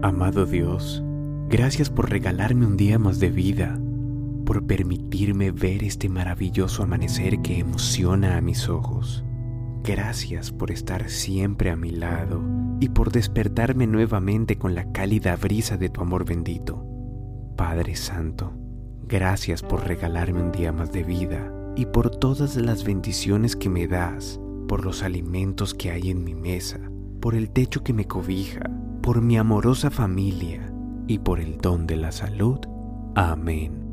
Amado Dios, gracias por regalarme un día más de vida, por permitirme ver este maravilloso amanecer que emociona a mis ojos. Gracias por estar siempre a mi lado y por despertarme nuevamente con la cálida brisa de tu amor bendito. Padre Santo, gracias por regalarme un día más de vida y por todas las bendiciones que me das, por los alimentos que hay en mi mesa, por el techo que me cobija, por mi amorosa familia y por el don de la salud. Amén.